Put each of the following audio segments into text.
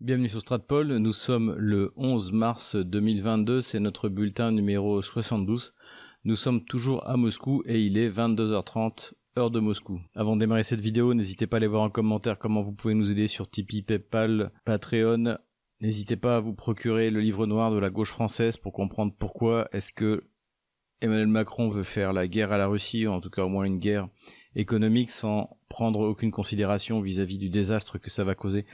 Bienvenue sur Stratpol, nous sommes le 11 mars 2022, c'est notre bulletin numéro 72. Nous sommes toujours à Moscou et il est 22h30 heure de Moscou. Avant de démarrer cette vidéo, n'hésitez pas à aller voir en commentaire comment vous pouvez nous aider sur Tipeee, Paypal, Patreon. N'hésitez pas à vous procurer le livre noir de la gauche française pour comprendre pourquoi est-ce que Emmanuel Macron veut faire la guerre à la Russie, ou en tout cas au moins une guerre économique sans prendre aucune considération vis-à-vis du désastre que ça va causer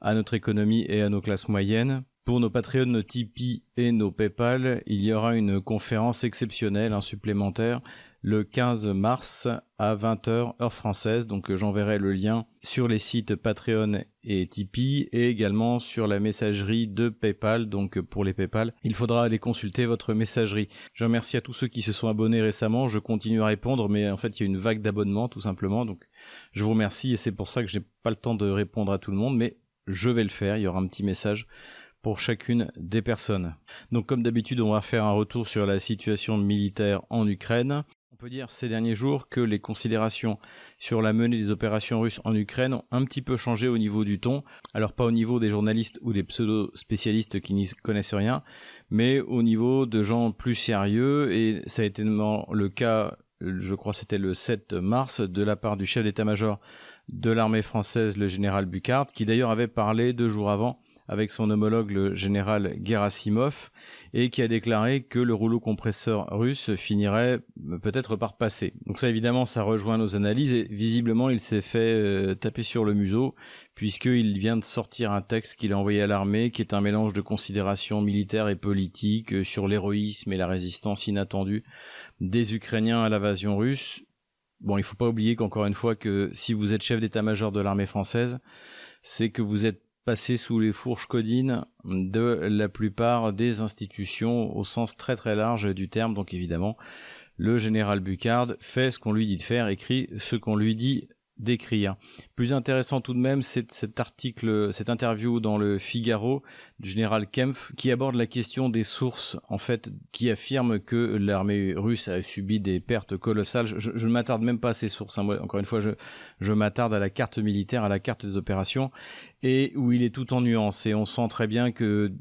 à notre économie et à nos classes moyennes. Pour nos Patreons, nos Tipeee et nos PayPal, il y aura une conférence exceptionnelle, un supplémentaire, le 15 mars à 20h heure française. Donc euh, j'enverrai le lien sur les sites Patreon et Tipeee et également sur la messagerie de PayPal. Donc euh, pour les PayPal, il faudra aller consulter votre messagerie. Je remercie à tous ceux qui se sont abonnés récemment. Je continue à répondre, mais en fait il y a une vague d'abonnements tout simplement. Donc je vous remercie et c'est pour ça que j'ai pas le temps de répondre à tout le monde, mais je vais le faire. Il y aura un petit message pour chacune des personnes. Donc comme d'habitude, on va faire un retour sur la situation militaire en Ukraine. Peut dire ces derniers jours que les considérations sur la menée des opérations russes en Ukraine ont un petit peu changé au niveau du ton. Alors pas au niveau des journalistes ou des pseudo-spécialistes qui n'y connaissent rien, mais au niveau de gens plus sérieux et ça a été le cas, je crois c'était le 7 mars, de la part du chef d'état-major de l'armée française, le général Bucard, qui d'ailleurs avait parlé deux jours avant avec son homologue le général Gerasimov et qui a déclaré que le rouleau compresseur russe finirait peut-être par passer. Donc ça évidemment ça rejoint nos analyses et visiblement il s'est fait euh, taper sur le museau puisqu'il vient de sortir un texte qu'il a envoyé à l'armée qui est un mélange de considérations militaires et politiques euh, sur l'héroïsme et la résistance inattendue des Ukrainiens à l'invasion russe Bon, il faut pas oublier qu'encore une fois que si vous êtes chef d'état-major de l'armée française, c'est que vous êtes passé sous les fourches codines de la plupart des institutions au sens très très large du terme. Donc évidemment, le général Bucard fait ce qu'on lui dit de faire, écrit ce qu'on lui dit d'écrire. Plus intéressant tout de même, c'est cet article, cette interview dans le Figaro du général Kempf qui aborde la question des sources, en fait, qui affirme que l'armée russe a subi des pertes colossales. Je, ne m'attarde même pas à ces sources. Hein. encore une fois, je, je m'attarde à la carte militaire, à la carte des opérations, et où il est tout en nuances. Et on sent très bien que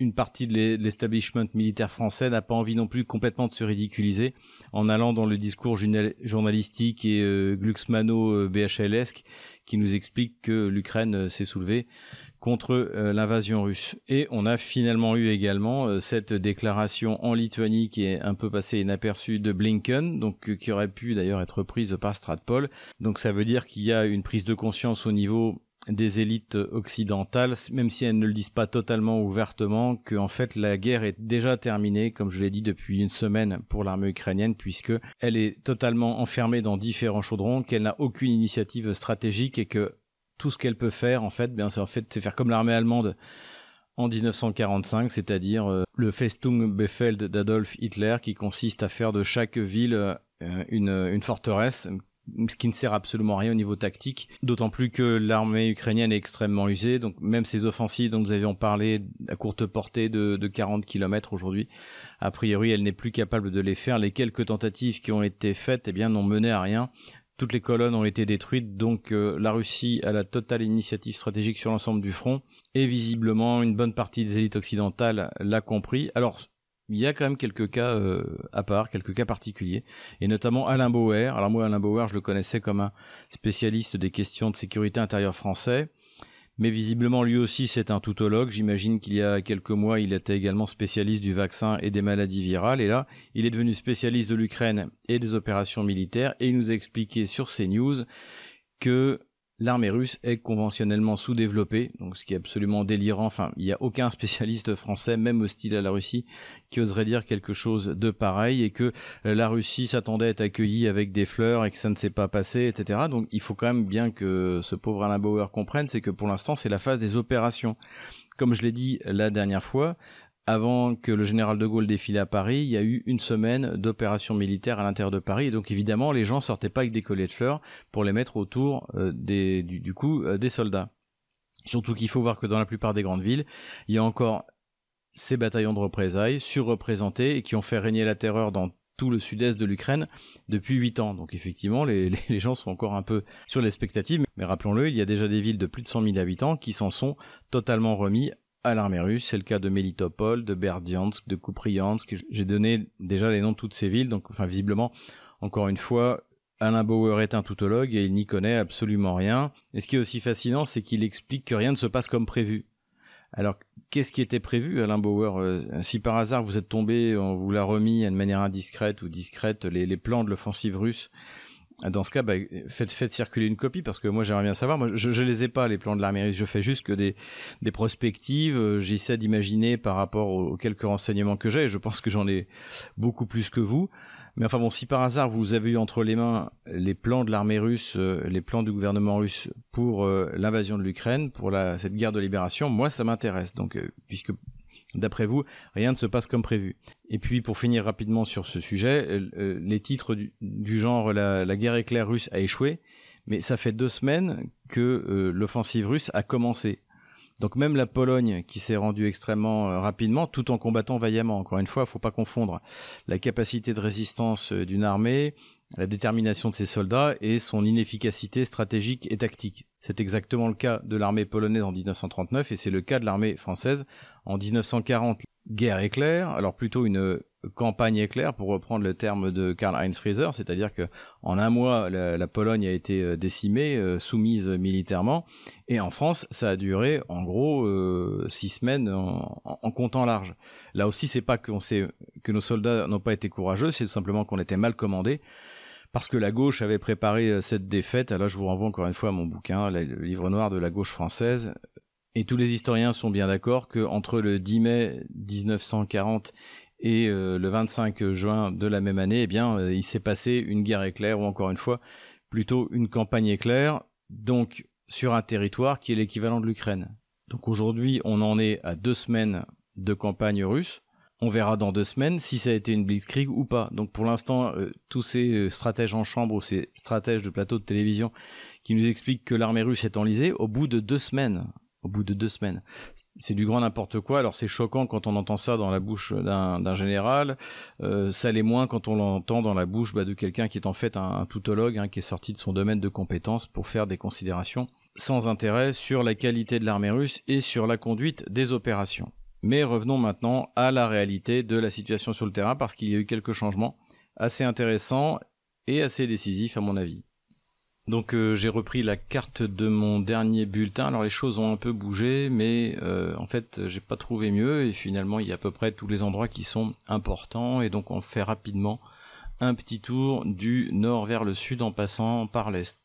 une partie de l'establishment militaire français n'a pas envie non plus complètement de se ridiculiser en allant dans le discours journalistique et euh, glucksmano euh, qui nous explique que l'Ukraine euh, s'est soulevée contre euh, l'invasion russe. Et on a finalement eu également cette déclaration en Lituanie qui est un peu passée inaperçue de Blinken, donc qui aurait pu d'ailleurs être prise par Stratpol. Donc ça veut dire qu'il y a une prise de conscience au niveau des élites occidentales, même si elles ne le disent pas totalement ouvertement, que en fait la guerre est déjà terminée, comme je l'ai dit depuis une semaine pour l'armée ukrainienne, puisque elle est totalement enfermée dans différents chaudrons, qu'elle n'a aucune initiative stratégique et que tout ce qu'elle peut faire, en fait, bien c'est en fait c'est faire comme l'armée allemande en 1945, c'est-à-dire euh, le Festung Befeld d'Adolf Hitler, qui consiste à faire de chaque ville euh, une, une forteresse, ce qui ne sert absolument à rien au niveau tactique, d'autant plus que l'armée ukrainienne est extrêmement usée, donc même ces offensives dont nous avions parlé à courte portée de, de 40 km aujourd'hui, a priori elle n'est plus capable de les faire. Les quelques tentatives qui ont été faites eh bien n'ont mené à rien. Toutes les colonnes ont été détruites, donc euh, la Russie a la totale initiative stratégique sur l'ensemble du front, et visiblement une bonne partie des élites occidentales l'a compris. Alors il y a quand même quelques cas euh, à part, quelques cas particuliers, et notamment Alain Bauer. Alors moi, Alain Bauer, je le connaissais comme un spécialiste des questions de sécurité intérieure français, mais visiblement lui aussi c'est un toutologue. J'imagine qu'il y a quelques mois, il était également spécialiste du vaccin et des maladies virales, et là, il est devenu spécialiste de l'Ukraine et des opérations militaires, et il nous a expliqué sur CNews que l'armée russe est conventionnellement sous-développée, donc ce qui est absolument délirant. Enfin, il n'y a aucun spécialiste français, même hostile à la Russie, qui oserait dire quelque chose de pareil et que la Russie s'attendait à être accueillie avec des fleurs et que ça ne s'est pas passé, etc. Donc il faut quand même bien que ce pauvre Alain Bauer comprenne, c'est que pour l'instant c'est la phase des opérations. Comme je l'ai dit la dernière fois, avant que le général de Gaulle défile à Paris, il y a eu une semaine d'opérations militaires à l'intérieur de Paris. Et donc évidemment, les gens sortaient pas avec des colliers de fleurs pour les mettre autour euh, des, du, coup euh, des soldats. Surtout qu'il faut voir que dans la plupart des grandes villes, il y a encore ces bataillons de représailles surreprésentés et qui ont fait régner la terreur dans tout le sud-est de l'Ukraine depuis 8 ans. Donc effectivement, les, les, gens sont encore un peu sur l'expectative. Mais rappelons-le, il y a déjà des villes de plus de 100 000 habitants qui s'en sont totalement remis à l'armée russe. C'est le cas de Melitopol, de Berdiansk, de Kupriansk. J'ai donné déjà les noms de toutes ces villes. Donc, enfin, visiblement, encore une fois, Alain Bauer est un toutologue et il n'y connaît absolument rien. Et ce qui est aussi fascinant, c'est qu'il explique que rien ne se passe comme prévu. Alors, qu'est-ce qui était prévu, Alain Bauer euh, Si par hasard vous êtes tombé, on vous l'a remis de manière indiscrète ou discrète, les, plans de l'offensive russe, dans ce cas, bah, faites, faites circuler une copie parce que moi j'aimerais bien savoir. Moi, je, je les ai pas les plans de l'armée russe. Je fais juste que des, des prospectives. Euh, j'essaie d'imaginer par rapport aux, quelques renseignements que j'ai. Je pense que j'en ai beaucoup plus que vous. Mais enfin bon, si par hasard vous avez eu entre les mains les plans de l'armée russe, euh, les plans du gouvernement russe pour euh, l'invasion de l'Ukraine, pour la, cette guerre de libération, moi ça m'intéresse. Donc, euh, puisque d'après vous, rien ne se passe comme prévu. Et puis pour finir rapidement sur ce sujet, les titres du, genre la, guerre éclair russe a échoué, mais ça fait deux semaines que l'offensive russe a commencé. Donc même la Pologne qui s'est rendue extrêmement euh, rapidement tout en combattant vaillamment. Encore une fois, il faut pas confondre la capacité de résistance euh, d'une armée, la détermination de ses soldats et son inefficacité stratégique et tactique. C'est exactement le cas de l'armée polonaise en 1939 et c'est le cas de l'armée française en 1940. Guerre éclair, alors plutôt une campagne éclair, pour reprendre le terme de Karl-Heinz Frieser, c'est-à-dire que en un mois, la, Pologne a été euh, décimée, euh, soumise militairement, et en France, ça a duré en gros euh, six semaines en, comptant large. Là aussi, c'est pas qu'on sait que nos soldats n'ont pas été courageux, c'est simplement qu'on était mal commandés parce que la gauche avait préparé cette défaite. Alors je vous renvoie encore une fois à mon bouquin, le livre noir de la gauche française. Et tous les historiens sont bien d'accord que entre le 10 mai 1940 et euh, le 25 juin de la même année, eh bien, euh, il s'est passé une guerre éclair, ou encore une fois, plutôt une campagne éclair, donc sur un territoire qui est l'équivalent de l'Ukraine. Donc aujourd'hui, on en est à deux semaines de campagne russe. On verra dans deux semaines si ça a été une blitzkrieg ou pas. Donc pour l'instant, euh, tous ces stratèges en chambre ou ces stratèges de plateau de télévision qui nous expliquent que l'armée russe est enlisée, au bout de deux semaines, au bout de deux semaines c'est du grand n'importe quoi. Alors c'est choquant quand on entend ça dans la bouche d'un général. Euh, ça l'est moins quand on l'entend dans la bouche bah, de quelqu'un qui est en fait un, toutologue, hein, qui est sorti de son domaine de compétences pour faire des considérations sans intérêt sur la qualité de l'armée russe et sur la conduite des opérations. Mais revenons maintenant à la réalité de la situation sur le terrain parce qu'il y a eu quelques changements assez intéressants et assez décisifs à mon avis. Donc euh, j'ai repris la carte de mon dernier bulletin. Alors les choses ont un peu bougé, mais euh, en fait j'ai pas trouvé mieux et finalement il y a à peu près tous les endroits qui sont importants et donc on fait rapidement un petit tour du nord vers le sud en passant par l'est.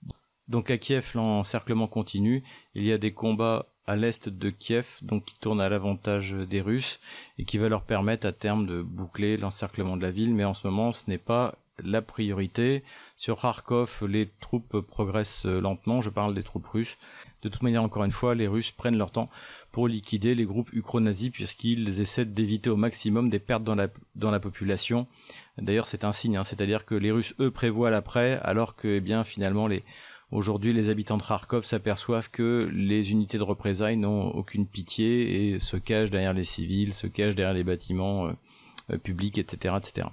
Donc à Kiev l'encerclement continue. Il y a des combats à l'est de Kiev, donc qui tournent à l'avantage des Russes et qui va leur permettre à terme de boucler l'encerclement de la ville. Mais en ce moment, ce n'est pas la priorité. Sur Kharkov, les troupes progressent lentement, je parle des troupes russes. De toute manière, encore une fois, les Russes prennent leur temps pour liquider les groupes ukro-nazis puisqu'ils essaient d'éviter au maximum des pertes dans la, dans la population. D'ailleurs, c'est un signe, hein, c'est-à-dire que les Russes, eux, prévoient l'après, alors que, eh bien, finalement, les, aujourd'hui, les habitants de Kharkov s'aperçoivent que les unités de représailles n'ont aucune pitié et se cachent derrière les civils, se cachent derrière les bâtiments euh, euh, publics, etc., etc.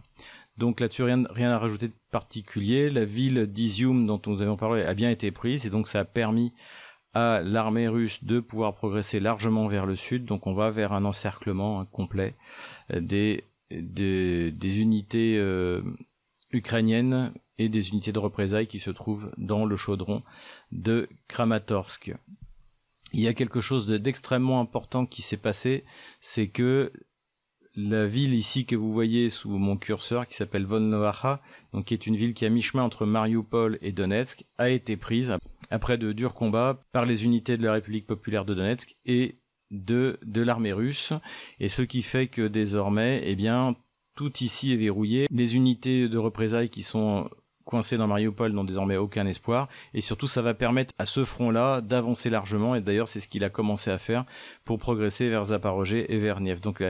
Donc là-dessus, rien, rien à rajouter de particulier. La ville d'Izium dont nous avions parlé a bien été prise et donc ça a permis à l'armée russe de pouvoir progresser largement vers le sud. Donc on va vers un encerclement hein, complet des, des, unités euh, ukrainiennes et des unités de représailles qui se trouvent dans le chaudron de Kramatorsk. Il y a quelque chose d'extrêmement important qui s'est passé, c'est que la ville ici que vous voyez sous mon curseur, qui s'appelle Volnovakha, donc qui est une ville qui est à mi-chemin entre Mariupol et Donetsk, a été prise après de durs combats par les unités de la République populaire de Donetsk et de, de l'armée russe, et ce qui fait que désormais, eh bien, tout ici est verrouillé. Les unités de représailles qui sont coincés dans Mariupol n'ont désormais aucun espoir. Et surtout, ça va permettre à ce front-là d'avancer largement. Et d'ailleurs, c'est ce qu'il a commencé à faire pour progresser vers Zaporozhye et vers. Donc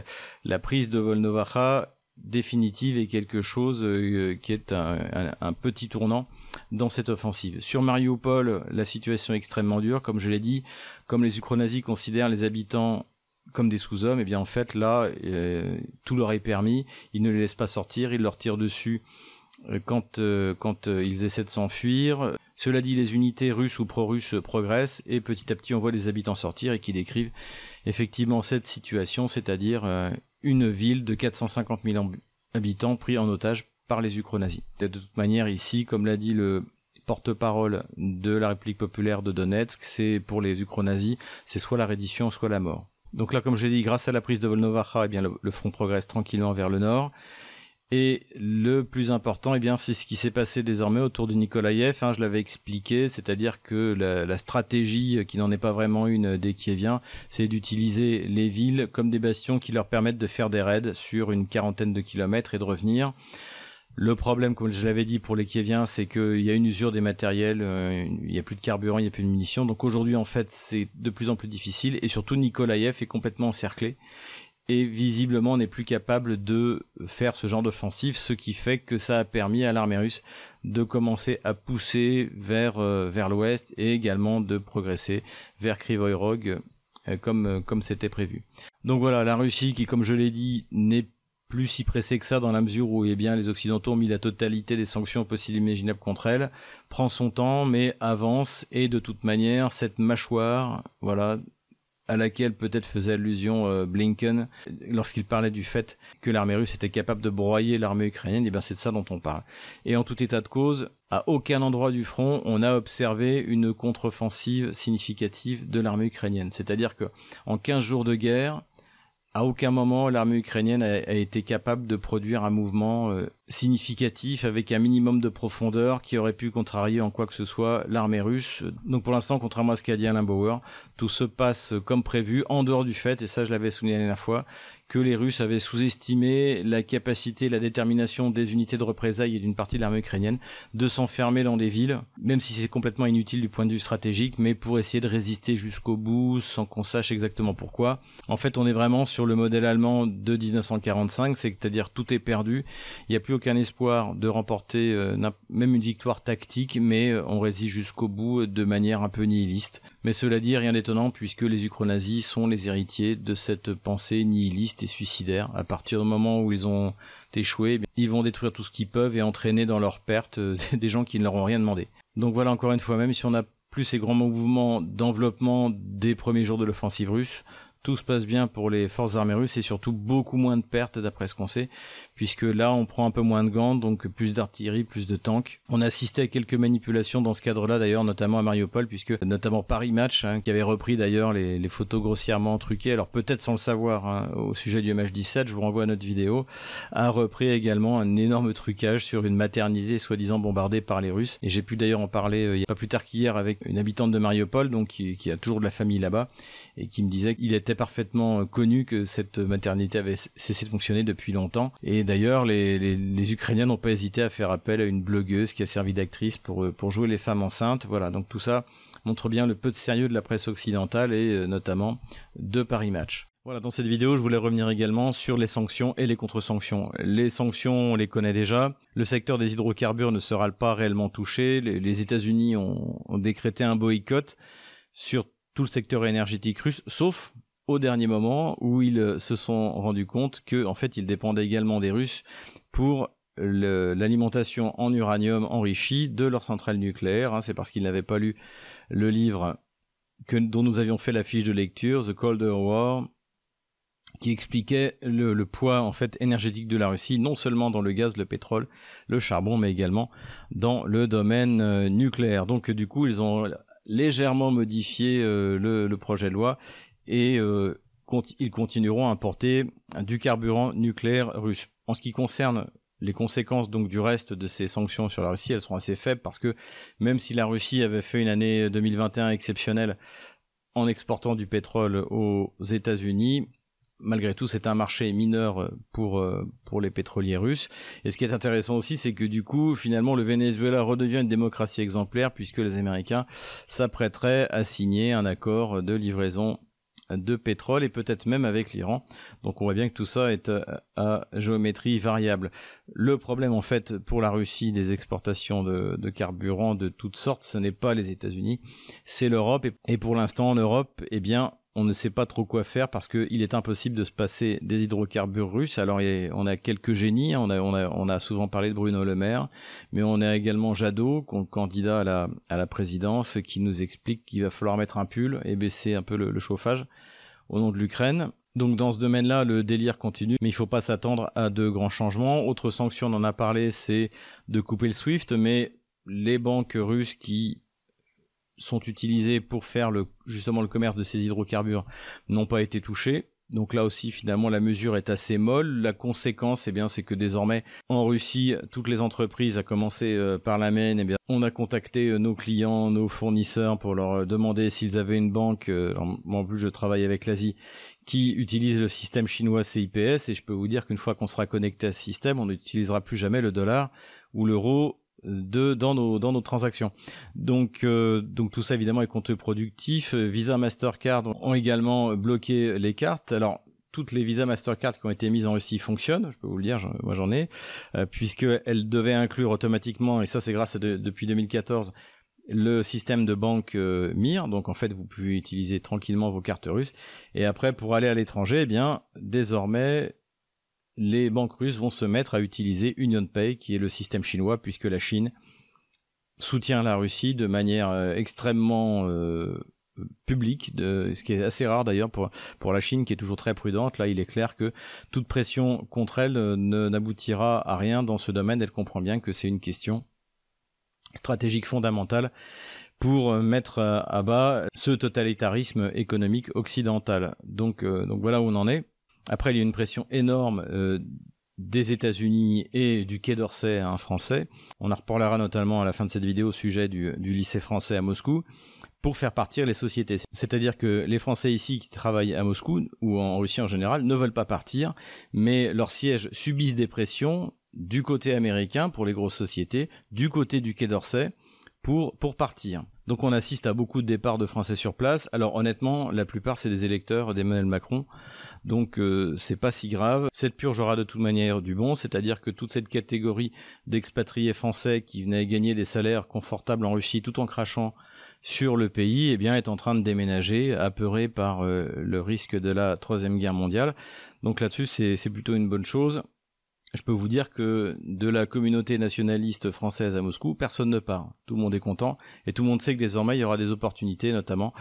la, prise de Volnovakha définitive est quelque chose euh, qui est un, petit tournant dans cette offensive. Sur Mariupol, la situation est extrêmement dure. Comme je l'ai dit, comme les Ukro-nazis considèrent les habitants comme des sous-hommes, et eh bien en fait là, tout leur est permis, ils ne les laissent pas sortir, ils leur tirent dessus quand, quand ils essaient de s'enfuir. Cela dit, les unités russes ou pro-russes progressent et petit à petit on voit les habitants sortir et qui décrivent effectivement cette situation, c'est-à-dire une ville de 450 000 habitants pris en otage par les ukro-nazis. De toute manière, ici, comme l'a dit le porte-parole de la République populaire de Donetsk, c'est pour les ukro-nazis, c'est soit la reddition, soit la mort. Donc là, comme je l'ai dit, grâce à la prise de Volnovacha, eh bien, le front progresse tranquillement vers le nord. Et le plus important, eh bien, c'est ce qui s'est passé désormais autour de Nikolaïev. Hein, je l'avais expliqué, c'est-à-dire que la, stratégie, qui n'en est pas vraiment une des Kieviens, c'est d'utiliser les villes comme des bastions qui leur permettent de faire des raids sur une quarantaine de kilomètres et de revenir. Le problème, comme je l'avais dit pour les Kieviens, c'est qu'il y a une usure des matériels, euh, il n'y a plus de carburant, il n'y a plus de munitions. Donc aujourd'hui, en fait, c'est de plus en plus difficile. Et surtout, Nikolaïev est complètement encerclé et visiblement n'est plus capable de faire ce genre d'offensive, ce qui fait que ça a permis à l'armée russe de commencer à pousser vers euh, vers l'ouest et également de progresser vers Krivoy Rog euh, comme comme c'était prévu. Donc voilà, la Russie qui comme je l'ai dit n'est plus si pressée que ça dans la mesure où eh bien les occidentaux ont mis la totalité des sanctions possibles imaginables contre elle, prend son temps mais avance et de toute manière cette mâchoire voilà à laquelle peut-être faisait allusion euh, Blinken lorsqu'il parlait du fait que l'armée russe était capable de broyer l'armée ukrainienne, et bien c'est de ça dont on parle. Et en tout état de cause, à aucun endroit du front, on a observé une contre-offensive significative de l'armée ukrainienne. C'est-à-dire que en 15 jours de guerre, à aucun moment l'armée ukrainienne a, été capable de produire un mouvement euh, significatif avec un minimum de profondeur qui aurait pu contrarier en quoi que ce soit l'armée russe. Donc pour l'instant, contrairement à ce qu'a dit Alain Bauer, tout se passe comme prévu en dehors du fait, et ça je l'avais souligné la dernière fois, que les Russes avaient sous-estimé la capacité, la détermination des unités de représailles et d'une partie de l'armée ukrainienne de s'enfermer dans des villes, même si c'est complètement inutile du point de vue stratégique, mais pour essayer de résister jusqu'au bout sans qu'on sache exactement pourquoi. En fait, on est vraiment sur le modèle allemand de 1945, c'est-à-dire tout est perdu, il n'y a plus aucun espoir de remporter euh, même une victoire tactique, mais euh, on résiste jusqu'au bout de manière un peu nihiliste. Mais cela dit, rien d'étonnant puisque les ukro-nazis sont les héritiers de cette pensée nihiliste et suicidaire. À partir du moment où ils ont échoué, ils vont détruire tout ce qu'ils peuvent et entraîner dans leur perte euh, des gens qui ne leur ont rien demandé. Donc voilà, encore une fois, même si on n'a plus ces grands mouvements d'enveloppement des premiers jours de l'offensive russe, tout se passe bien pour les forces armées russes et surtout beaucoup moins de pertes d'après ce qu'on sait, puisque là on prend un peu moins de gants, donc plus d'artillerie, plus de tanks. On a à quelques manipulations dans ce cadre-là d'ailleurs, notamment à Mariupol, puisque notamment Paris Match, hein, qui avait repris d'ailleurs les, photos grossièrement truquées, alors peut-être sans le savoir hein, au sujet du MH17, je vous renvoie à notre vidéo, a repris également un énorme trucage sur une maternité soi-disant bombardée par les Russes. Et j'ai pu d'ailleurs en parler euh, pas plus tard qu'hier avec une habitante de Mariupol, donc qui a toujours de la famille là-bas, et qui me disait qu'il était parfaitement euh, connu que cette maternité avait cessé de fonctionner depuis longtemps. Et d'ailleurs, les, Ukrainiens n'ont pas hésité à faire appel à une blogueuse qui a servi d'actrice pour, euh, pour jouer les femmes enceintes. Voilà, donc tout ça montre bien le peu de sérieux de la presse occidentale et euh, notamment de Paris Match. Voilà, dans cette vidéo, je voulais revenir également sur les sanctions et les contre-sanctions. Les sanctions, on les connaît déjà. Le secteur des hydrocarbures ne sera pas réellement touché. Les, États-Unis ont, décrété un boycott sur tout le secteur énergétique russe, sauf au dernier moment où ils euh, se sont rendus compte que en fait ils dépendaient également des Russes pour l'alimentation en uranium enrichi de leur centrale nucléaire. Hein. C'est parce qu'ils n'avaient pas lu le livre dont nous avions fait la fiche de lecture, The Cold War, qui expliquait le, le, poids en fait énergétique de la Russie, non seulement dans le gaz, le pétrole, le charbon, mais également dans le domaine euh, nucléaire. Donc du coup, ils ont légèrement modifié euh, le, projet de loi et euh, ils continueront à importer du carburant nucléaire russe. En ce qui concerne les conséquences donc du reste de ces sanctions sur la Russie, elles seront assez faibles parce que même si la Russie avait fait une année 2021 exceptionnelle en exportant du pétrole aux États-Unis, malgré tout, c'est un marché mineur euh, pour euh, pour les pétroliers russes. Et ce qui est intéressant aussi, c'est que du coup, finalement, le Venezuela redevient une démocratie exemplaire puisque les Américains s'apprêteraient à signer un accord de livraison de pétrole et peut-être même avec l'Iran. Donc on voit bien que tout ça est euh, à, géométrie variable. Le problème en fait pour la Russie des exportations de, de carburant de toutes sortes, ce n'est pas les États-Unis, c'est l'Europe. Et, pour l'instant en Europe, eh bien on ne sait pas trop quoi faire parce qu'il est impossible de se passer des hydrocarbures russes. Alors on a quelques génies, on a, on a, souvent parlé de Bruno Le Maire, mais on a également Jadot, candidat à la présidence, qui nous explique qu'il va falloir mettre un pull et baisser un peu le, chauffage au nom de l'Ukraine. Donc dans ce domaine-là, le délire continue, mais il ne faut pas s'attendre à de grands changements. Autre sanction, on en a parlé, c'est de couper le SWIFT, mais les banques russes qui sont utilisés pour faire le, justement le commerce de ces hydrocarbures n'ont pas été touchés. Donc là aussi, finalement, la mesure est assez molle. La conséquence, eh bien, c'est que désormais, en Russie, toutes les entreprises, à commencer euh, par la mienne, eh on a contacté euh, nos clients, nos fournisseurs pour leur euh, demander s'ils avaient une banque. en plus, je travaille avec l'Asie qui utilise le système chinois CIPS et je peux vous dire qu'une fois qu'on sera connecté à ce système, on n'utilisera plus jamais le dollar ou l'euro de dans nos dans nos transactions. Donc euh, donc tout ça évidemment est contre-productif. Visa, Mastercard ont également bloqué les cartes. Alors toutes les Visa Mastercard qui ont été mises en Russie fonctionnent, je peux vous le dire, moi j'en ai, euh, puisqu'elles devaient inclure automatiquement, et ça c'est grâce à depuis 2014, le système de banque euh, MIR, donc en fait vous pouvez utiliser tranquillement vos cartes russes, et après pour aller à l'étranger, eh bien désormais les banques russes vont se mettre à utiliser UnionPay, qui est le système chinois, puisque la Chine soutient la Russie de manière euh, extrêmement euh, publique, ce qui est assez rare d'ailleurs pour, pour la Chine qui est toujours très prudente. Là, il est clair que toute pression contre elle euh, n'aboutira à rien dans ce domaine. Elle comprend bien que c'est une question stratégique fondamentale pour mettre à bas ce totalitarisme économique occidental. Donc, donc voilà où on en est. Après, il y a une pression énorme euh, des États-Unis et du Quai d'Orsay un français. On en reparlera notamment à la fin de cette vidéo au sujet du, du lycée français à Moscou pour faire partir les sociétés. C'est-à-dire que les Français ici qui travaillent à Moscou ou en Russie en général ne veulent pas partir, mais leurs sièges subissent des pressions du côté américain pour les grosses sociétés, du côté du Quai d'Orsay pour, partir. Donc on assiste à beaucoup de départs de Français sur place. Alors honnêtement, la plupart c'est des électeurs d'Emmanuel Macron, donc euh, c'est pas si grave. Cette purge aura de toute manière du bon, c'est-à-dire que toute cette catégorie d'expatriés français qui venaient gagner des salaires confortables en Russie tout en crachant sur le pays, eh bien, est en train de déménager, apeuré par euh, le risque de la troisième guerre mondiale. Donc là-dessus, c'est plutôt une bonne chose je peux vous dire que de la communauté nationaliste française à Moscou, personne ne part. Tout le monde est content et tout le monde sait que désormais il y aura des opportunités, notamment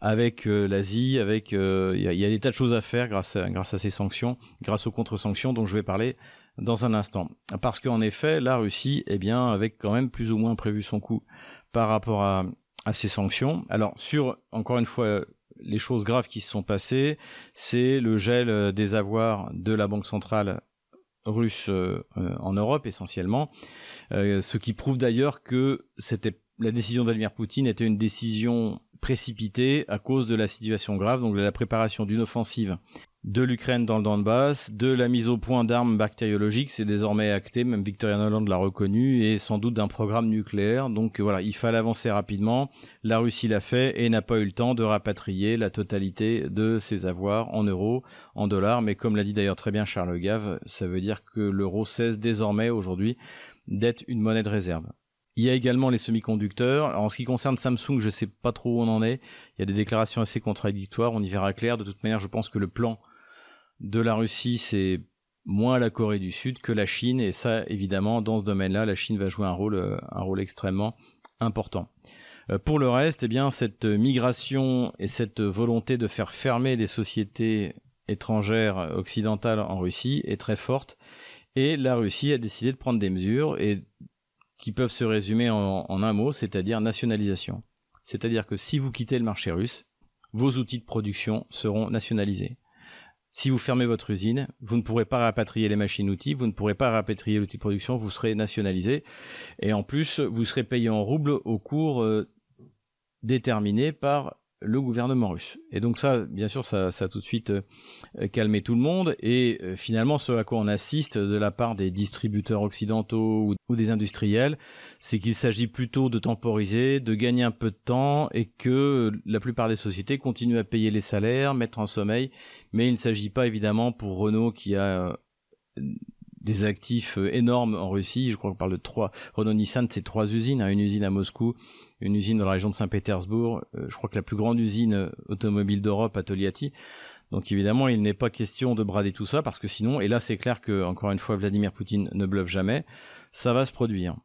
avec euh, l'Asie, avec euh, il y, a des tas de choses à faire grâce à ces sanctions, grâce aux contre-sanctions dont je vais parler dans un instant. Parce qu'en effet, la Russie, eh bien, avec quand même plus ou moins prévu son coup par rapport à, à ces sanctions. Alors sur encore une fois les choses graves qui se sont passées, c'est le gel euh, des avoirs de la Banque centrale russe euh, euh, en Europe essentiellement, euh, ce qui prouve d'ailleurs que la décision de Poutine était une décision précipitée à cause de la situation grave, donc de la préparation d'une offensive de l'Ukraine dans le Donbass, de la mise au point d'armes bactériologiques, c'est désormais acté, même Victoria Noland l'a reconnu, et sans doute d'un programme nucléaire. Donc voilà, il fallait avancer rapidement. La Russie l'a fait et n'a pas eu le temps de rapatrier la totalité de ses avoirs en euros, en dollars. Mais comme l'a dit d'ailleurs très bien Charles Gave, ça veut dire que l'euro cesse désormais aujourd'hui d'être une monnaie de réserve. Il y a également les semi-conducteurs. En ce qui concerne Samsung, je ne sais pas trop où on en est. Il y a des déclarations assez contradictoires. On y verra clair. De toute manière, je pense que le plan de la Russie, c'est moins la Corée du Sud que la Chine. Et ça, évidemment, dans ce domaine-là, la Chine va jouer un rôle, euh, un rôle extrêmement important. Euh, pour le reste, eh bien, cette migration et cette volonté de faire fermer des sociétés étrangères occidentales en Russie est très forte. Et la Russie a décidé de prendre des mesures qui peuvent se résumer en un mot, c'est-à-dire nationalisation. C'est-à-dire que si vous quittez le marché russe, vos outils de production seront nationalisés. Si vous fermez votre usine, vous ne pourrez pas rapatrier les machines-outils, vous ne pourrez pas rapatrier l'outil de production, vous serez nationalisé. Et en plus, vous serez payé en roubles au cours euh, déterminé par le gouvernement russe. Et donc ça, bien sûr, ça, ça a tout de suite euh, calmé tout le monde. Et euh, finalement, ce à quoi on assiste de la part des distributeurs occidentaux ou, des industriels, c'est qu'il s'agit plutôt de temporiser, de gagner un peu de temps, et que la plupart des sociétés continuent à payer les salaires, mettre en sommeil. Mais il ne s'agit pas évidemment pour Renault qui a euh, des actifs énormes en Russie. Je crois qu'on parle de trois. Renault Nissan, c'est trois usines, hein, une usine à Moscou, une usine dans la région de Saint-Pétersbourg, je crois que la plus grande usine automobile d'Europe à Togliatti. Donc évidemment, il n'est pas question de brader tout ça parce que sinon, et là c'est clair que encore une fois Vladimir Poutine ne bluffe jamais, ça va se produire.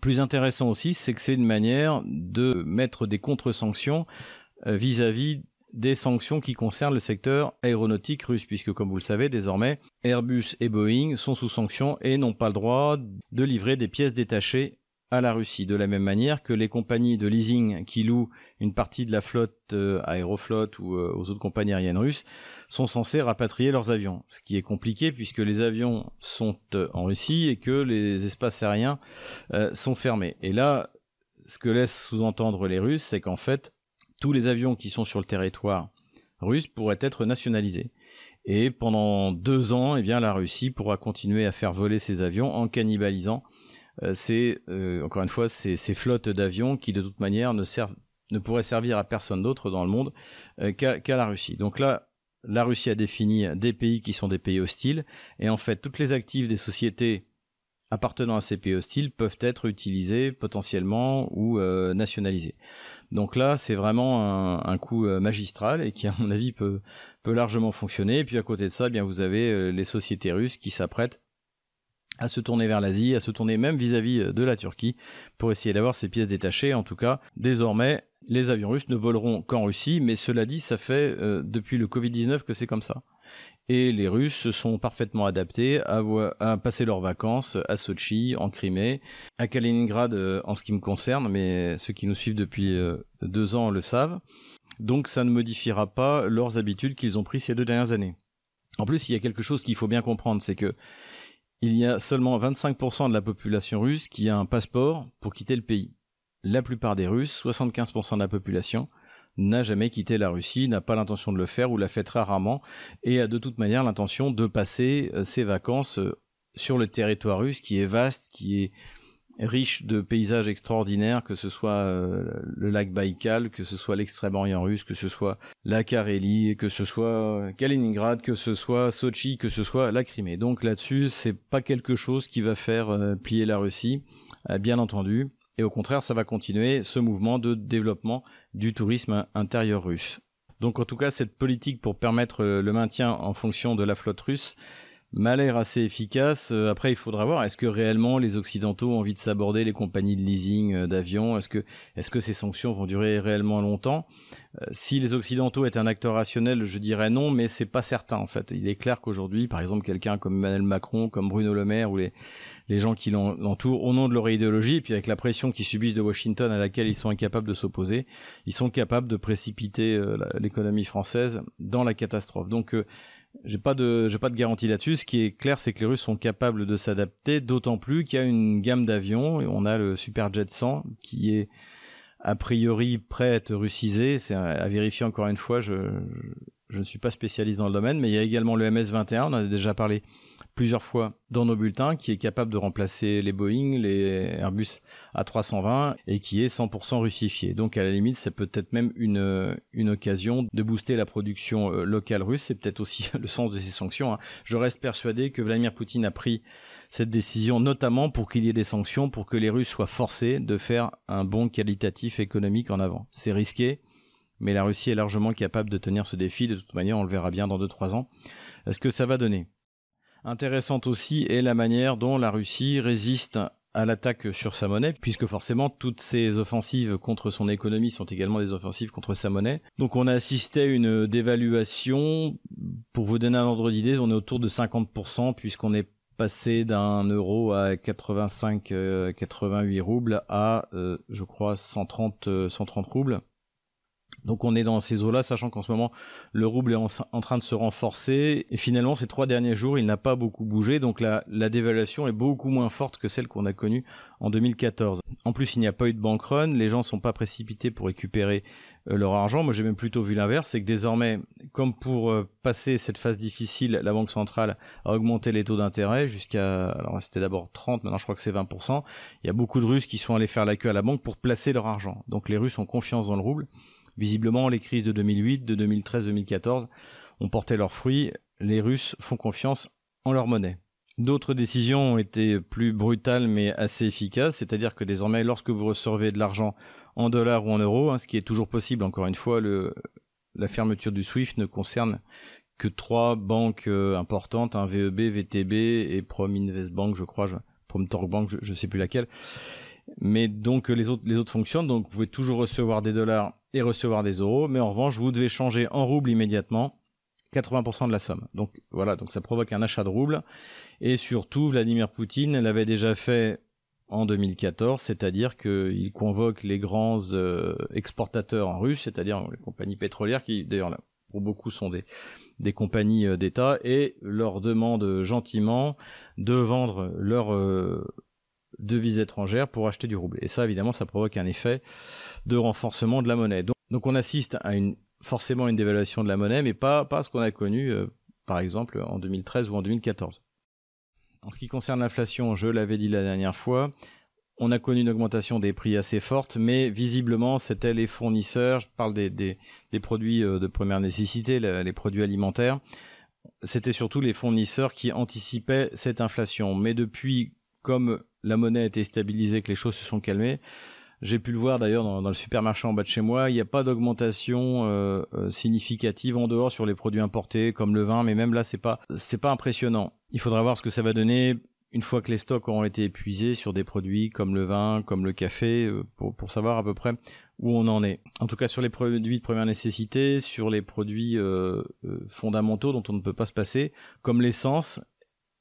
Plus intéressant aussi, c'est que c'est une manière de mettre des contre-sanctions euh, vis-à-vis des sanctions qui concernent le secteur aéronautique russe, puisque comme vous le savez, désormais, Airbus et Boeing sont sous sanctions et n'ont pas le droit de livrer des pièces détachées à la Russie, de la même manière que les compagnies de leasing qui louent une partie de la flotte euh, aéroflotte ou euh, aux autres compagnies aériennes russes sont censées rapatrier leurs avions, ce qui est compliqué puisque les avions sont euh, en Russie et que les espaces aériens sont fermés. Et là, ce que laissent sous-entendre les Russes, c'est qu'en fait, tous les avions qui sont sur le territoire russe pourraient être nationalisés. Et pendant deux ans, eh bien, la Russie pourra continuer à faire voler ses avions en cannibalisant c'est euh, encore une fois ces, flottes d'avions qui de toute manière ne servent ne pourraient servir à personne d'autre dans le monde euh, qu'à la Russie. Donc là, la Russie a défini des pays qui sont des pays hostiles, et en fait, toutes les actifs des sociétés appartenant à ces pays hostiles peuvent être utilisés potentiellement ou nationalisés. Donc là, c'est vraiment un, coup magistral et qui, à mon avis, peut, peut largement fonctionner. Et puis à côté de ça, eh bien vous avez les sociétés russes qui s'apprêtent à se tourner vers l'Asie, à se tourner même vis-à-vis euh, de la Turquie pour essayer d'avoir ces pièces détachées. En tout cas, désormais, les avions russes ne voleront qu'en Russie, mais cela dit, ça fait euh, depuis le Covid-19 que c'est comme ça. Et les Russes se sont parfaitement adaptés à, passer leurs vacances à Sochi, en Crimée, à Kaliningrad euh, en ce qui me concerne, mais ceux qui nous suivent depuis deux ans le savent. Donc ça ne modifiera pas leurs habitudes qu'ils ont prises ces deux dernières années. En plus, il y a quelque chose qu'il faut bien comprendre, c'est que il y a seulement 25% de la population russe qui a un passeport pour quitter le pays. La plupart des Russes, 75% de la population, n'a jamais quitté la Russie, n'a pas l'intention de le faire ou l'a fait très rarement et a de toute manière l'intention de passer euh, ses vacances euh, sur le territoire russe qui est vaste, qui est riche de paysages extraordinaires, que ce soit euh, le lac Baïkal, que ce soit l'extrême-orient russe, que ce soit la Carélie, que ce soit Kaliningrad, que ce soit Sochi, que ce soit la Crimée. Donc là-dessus, c'est pas quelque chose qui va faire euh, plier la Russie, euh, bien entendu. Et au contraire, ça va continuer ce mouvement de développement du tourisme intérieur russe. Donc en tout cas, cette politique pour permettre le maintien en fonction de la flotte russe, m'a l'air assez efficace. Euh, après, il faudra voir, est-ce que réellement les Occidentaux ont envie de s'aborder les compagnies de leasing euh, d'avions? Est-ce que, est-ce que ces sanctions vont durer réellement longtemps? Euh, Si les Occidentaux étaient un acteur rationnel, je dirais non, mais c'est pas certain en fait. Il est clair qu'aujourd'hui, par exemple, quelqu'un comme Emmanuel Macron, comme Bruno Le Maire ou les, les gens qui l'entourent, au nom de leur idéologie, et puis avec la pression qu'ils subissent de Washington à laquelle ils sont incapables de s'opposer, ils sont capables de précipiter l'économie française dans la catastrophe. Donc j'ai pas de j'ai pas de garantie là-dessus. Ce qui est clair, c'est que les Russes sont capables de s'adapter, d'autant plus qu'il y a une gamme d'avions. On a le Superjet 100 qui est a priori prêt à être russisé. C'est à vérifier encore une fois. Je, je ne suis pas spécialiste dans le domaine, mais il y a également le MS-21, on en a déjà parlé plusieurs fois dans nos bulletins, qui est capable de remplacer les Boeing, les Airbus A320 et qui est 100% russifié. Donc à la limite, c'est peut-être même une, occasion de booster la production euh, locale russe. C'est peut-être aussi le sens de ces sanctions. Hein. Je reste persuadé que Vladimir Poutine a pris cette décision notamment pour qu'il y ait des sanctions, pour que les Russes soient forcés de faire un bon qualitatif économique en avant. C'est risqué, mais la Russie est largement capable de tenir ce défi. De toute manière, on le verra bien dans 2-3 ans. Est-ce que ça va donner? Intéressante aussi est la manière dont la Russie résiste à l'attaque sur sa monnaie, puisque forcément toutes ces offensives contre son économie sont également des offensives contre sa monnaie. Donc on a assisté à une dévaluation, pour vous donner un ordre d'idée, on est autour de 50%, puisqu'on est passé d'un euro à 85, 88 euh, roubles à, euh, je crois, 130, 130 euh, roubles. Donc on est dans ces eaux-là, sachant qu'en ce moment le rouble est en, train de se renforcer. Et finalement, ces trois derniers jours, il n'a pas beaucoup bougé, donc la, dévaluation est beaucoup moins forte que celle qu'on a connue en 2014. En plus, il n'y a pas eu de bank run, les gens sont pas précipités pour récupérer euh, leur argent. Moi, j'ai même plutôt vu l'inverse, c'est que désormais, comme pour euh, passer cette phase difficile, la Banque centrale a augmenté les taux d'intérêt jusqu'à, alors c'était d'abord 30, maintenant je crois que c'est 20%. Il y a beaucoup de Russes qui sont allés faire la queue à la banque pour placer leur argent. Donc les Russes ont confiance dans le rouble. Visiblement, les crises de 2008, de 2013, 2014 ont porté leurs fruits. Les Russes font confiance en leur monnaie. D'autres décisions ont été plus brutales mais assez efficaces, c'est-à-dire que désormais, lorsque vous recevez de l'argent en dollars ou en euros, hein, ce qui est toujours possible, encore une fois, le, la fermeture du SWIFT ne concerne que trois banques euh, importantes, hein, VEB, VTB et Prom Invest Bank, je crois, je, Bank, je, ne sais plus laquelle. Mais donc les autres les autres fonctionnent, donc vous pouvez toujours recevoir des dollars et recevoir des euros, mais en revanche vous devez changer en roubles immédiatement 80% de la somme. Donc voilà, donc ça provoque un achat de roubles. Et surtout, Vladimir Poutine l'avait déjà fait en 2014, c'est-à-dire qu'il convoque les grands euh, exportateurs en russe, c'est-à-dire les compagnies pétrolières qui, d'ailleurs, pour beaucoup sont des, des compagnies euh, d'État, et leur demande gentiment de vendre leurs euh, devises étrangères pour acheter du rouble. Et ça, évidemment, ça provoque un effet de renforcement de la monnaie. Donc, donc on assiste à une forcément une dévaluation de la monnaie, mais pas, pas ce qu'on a connu, euh, par exemple, en 2013 ou en 2014. En ce qui concerne l'inflation, je l'avais dit la dernière fois, on a connu une augmentation des prix assez forte, mais visiblement, c'était les fournisseurs, je parle des, des, des produits euh, de première nécessité, les, produits alimentaires, c'était surtout les fournisseurs qui anticipaient cette inflation. Mais depuis, comme la monnaie a été stabilisée, que les choses se sont calmées, j'ai pu le voir d'ailleurs dans, le supermarché en bas de chez moi. Il n'y a pas d'augmentation euh, euh, significative en dehors sur les produits importés comme le vin, mais même là c'est pas c'est pas impressionnant. Il faudra voir ce que ça va donner une fois que les stocks auront été épuisés sur des produits comme le vin, comme le café, euh, pour, pour savoir à peu près où on en est. En tout cas sur les produits de première nécessité, sur les produits fondamentaux dont on ne peut pas se passer, comme l'essence,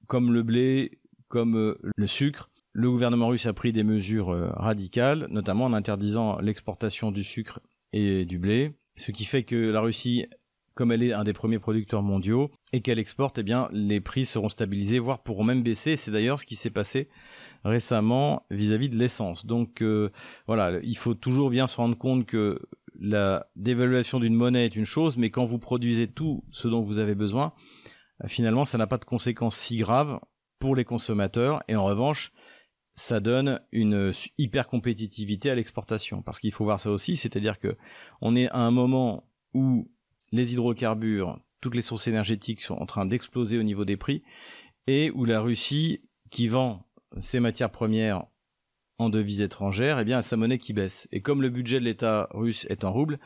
comme le blé, comme le sucre le gouvernement russe a pris des mesures euh, radicales, notamment en interdisant l'exportation du sucre et du blé, ce qui fait que la Russie, comme elle est un des premiers producteurs mondiaux et qu'elle exporte, eh bien, les prix seront stabilisés, voire pourront même baisser. C'est d'ailleurs ce qui s'est passé récemment vis-à-vis de l'essence. Donc euh, voilà, il faut toujours bien se rendre compte que la dévaluation d'une monnaie est une chose, mais quand vous produisez tout ce dont vous avez besoin, finalement, ça n'a pas de conséquences si graves pour les consommateurs. Et en revanche, ça donne une hyper compétitivité à l'exportation. Parce qu'il faut voir ça aussi, c'est-à-dire que on est à un moment où les hydrocarbures, toutes les sources énergétiques sont en train d'exploser au niveau des prix, et où la Russie, qui vend ses matières premières en devises étrangères, eh bien, sa monnaie qui baisse. Et comme le budget de l'État russe est en rouble,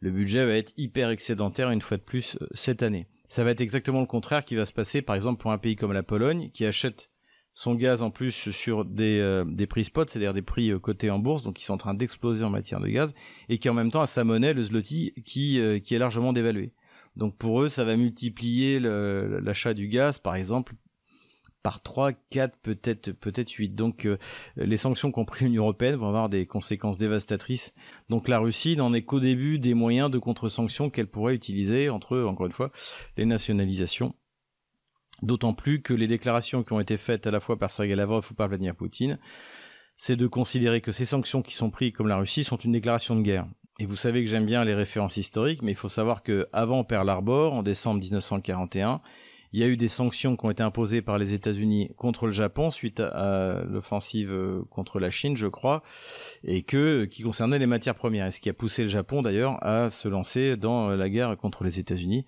le budget va être hyper excédentaire une fois de plus euh, cette année. Ça va être exactement le contraire qui va se passer, par exemple, pour un pays comme la Pologne, qui achète son gaz en plus sur des, euh, des prix spot, c'est-à-dire des prix euh, cotés en bourse, donc qui sont en train d'exploser en matière de gaz, et qui en même temps a sa monnaie, le zloty, qui, euh, qui est largement dévalué. Donc pour eux, ça va multiplier l'achat du gaz, par exemple, par 3, 4, peut-être peut-être 8. Donc les sanctions qu'ont pris l'Union européenne vont avoir des conséquences dévastatrices. Donc la Russie n'en est qu'au début des moyens de contre-sanctions qu'elle pourrait utiliser entre, encore une fois, les nationalisations D'autant plus que les déclarations qui ont été faites à la fois par Sergei Lavrov ou par Vladimir Poutine, c'est de considérer que ces sanctions qui sont prises comme la Russie sont une déclaration de guerre. Et vous savez que j'aime bien les références historiques, mais il faut savoir que avant Pearl Harbor, en décembre 1941, il y a eu des sanctions qui ont été imposées par les États-Unis contre le Japon suite à, l'offensive euh, contre la Chine, je crois, et que qui concernaient les matières premières. Et ce qui a poussé le Japon d'ailleurs à se lancer dans la guerre contre les États-Unis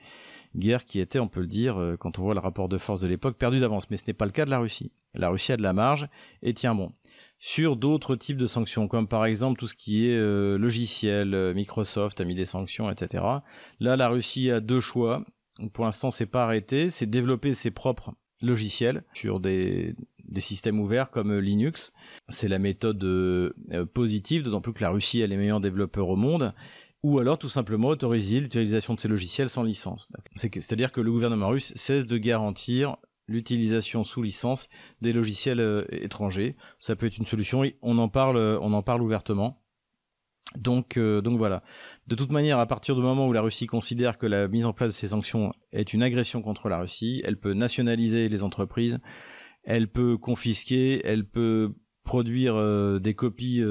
guerre qui était, on peut le dire, euh, quand on voit le rapport de force de l'époque, perdu d'avance. Mais ce n'est pas le cas de la Russie. La Russie a de la marge et tient bon. Sur d'autres types de sanctions, comme par exemple tout ce qui est euh, logiciel, euh, Microsoft a mis des sanctions, etc. Là, la Russie a deux choix. Pour l'instant, c'est pas arrêté. C'est développer ses propres logiciels sur des, des systèmes ouverts comme Linux. C'est la méthode positive, d'autant plus que la Russie a les meilleurs développeurs au monde ou alors tout simplement autoriser l'utilisation de ces logiciels sans licence. C'est-à-dire que le gouvernement russe cesse de garantir l'utilisation sous licence des logiciels euh, étrangers. Ça peut être une solution. On en parle, on en parle ouvertement. Donc, euh, donc voilà. De toute manière, à partir du moment où la Russie considère que la mise en place de ces sanctions est une agression contre la Russie, elle peut nationaliser les entreprises, elle peut confisquer, elle peut produire euh, des copies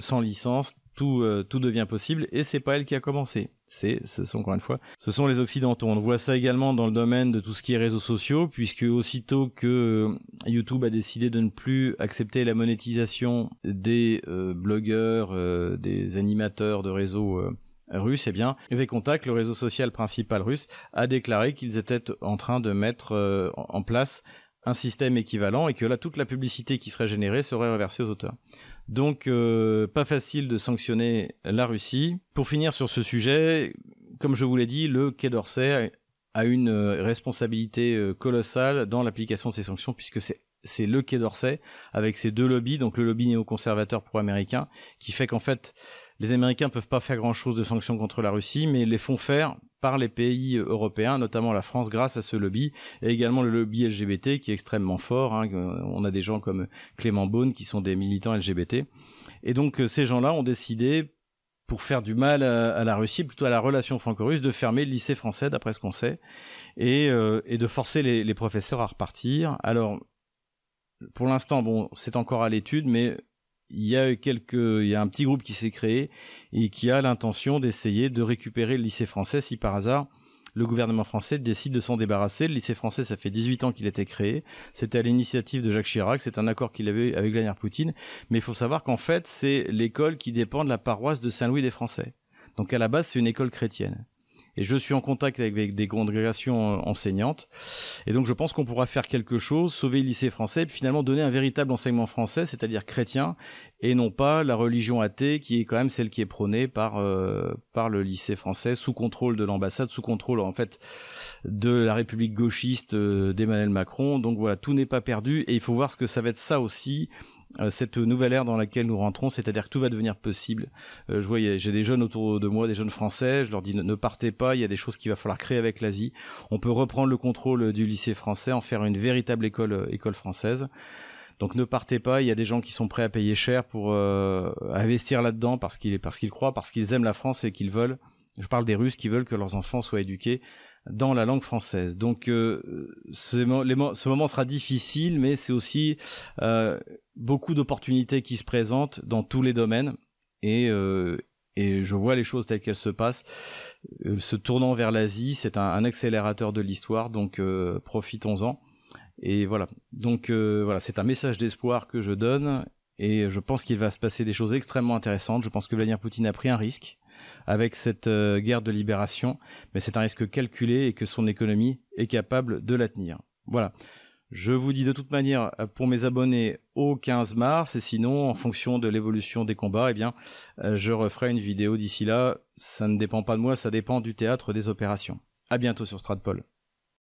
sans licence, tout, euh, tout devient possible et c'est pas elle qui a commencé. C'est, ce sont encore une fois, ce sont les occidentaux. On voit ça également dans le domaine de tout ce qui est réseaux sociaux, puisque aussitôt que euh, YouTube a décidé de ne plus accepter la monétisation des euh, blogueurs, des animateurs de réseaux russes, eh bien, contact le réseau social principal russe, a déclaré qu'ils étaient en train de mettre en place un système équivalent et que là toute la publicité qui serait générée serait reversée aux auteurs. Donc euh, pas facile de sanctionner la Russie. Pour finir sur ce sujet, comme je vous l'ai dit, le Quai d'Orsay a une euh, responsabilité euh, colossale dans l'application de ces sanctions puisque c'est c'est le Quai d'Orsay avec ses deux lobbies, donc le lobby néoconservateur pro-américain, qui fait qu'en fait les Américains peuvent pas faire grand-chose de sanctions contre la Russie, mais les font faire par les pays européens, notamment la France, grâce à ce lobby, et également le lobby LGBT qui est extrêmement fort. Hein. On a des gens comme Clément Beaune qui sont des militants LGBT. Et donc euh, ces gens-là ont décidé, pour faire du mal à, la Russie, plutôt à la relation franco-russe, de fermer le lycée français, d'après ce qu'on sait, et, euh, et, de forcer les, les, professeurs à repartir. Alors, pour l'instant, bon, c'est encore à l'étude, mais il y a quelques, il y a un petit groupe qui s'est créé et qui a l'intention d'essayer de récupérer le lycée français si par hasard le gouvernement français décide de s'en débarrasser. Le lycée français, ça fait 18 ans qu'il a été créé. C'était à l'initiative de Jacques Chirac. C'est un accord qu'il avait avec Vladimir Poutine. Mais il faut savoir qu'en fait, c'est l'école qui dépend de la paroisse de Saint-Louis des Français. Donc à la base, c'est une école chrétienne et je suis en contact avec des congrégations euh, enseignantes. Et donc je pense qu'on pourra faire quelque chose, sauver le lycée français, et finalement donner un véritable enseignement français, c'est-à-dire chrétien, et non pas la religion athée qui est quand même celle qui est prônée par euh, par le lycée français sous contrôle de l'ambassade, sous contrôle en fait de la République gauchiste euh, d'Emmanuel Macron. Donc voilà, tout n'est pas perdu et il faut voir ce que ça va être ça aussi cette nouvelle ère dans laquelle nous rentrons, c'est-à-dire que tout va devenir possible. Euh, je vois, j'ai des jeunes autour de moi, des jeunes français, je leur dis ne, partez pas, il y a des choses qu'il va falloir créer avec l'Asie. On peut reprendre le contrôle du lycée français, en faire une véritable école, euh, école française. Donc ne partez pas, il y a des gens qui sont prêts à payer cher pour investir là-dedans parce qu'ils parce qu'ils croient, parce qu'ils aiment la France et qu'ils veulent. Je parle des Russes qui veulent que leurs enfants soient éduqués dans la langue française. Donc euh, ce, moment sera difficile, mais c'est aussi euh, beaucoup d'opportunités qui se présentent dans tous les domaines. Et, euh, et je vois les choses telles qu'elles se passent. se tournant vers l'Asie, c'est un, un, accélérateur de l'histoire, donc profitons-en. Et voilà. Donc voilà, c'est un message d'espoir que je donne. Et je pense qu'il va se passer des choses extrêmement intéressantes. Je pense que Vladimir Poutine a pris un risque avec cette euh, guerre de libération, mais c'est un risque calculé et que son économie est capable de la tenir. Voilà. Je vous dis de toute manière euh, pour mes abonnés au 15 mars et sinon en fonction de l'évolution des combats, eh bien euh, je referai une vidéo d'ici là. Ça ne dépend pas de moi, ça dépend du théâtre des opérations. À bientôt sur Stratpol.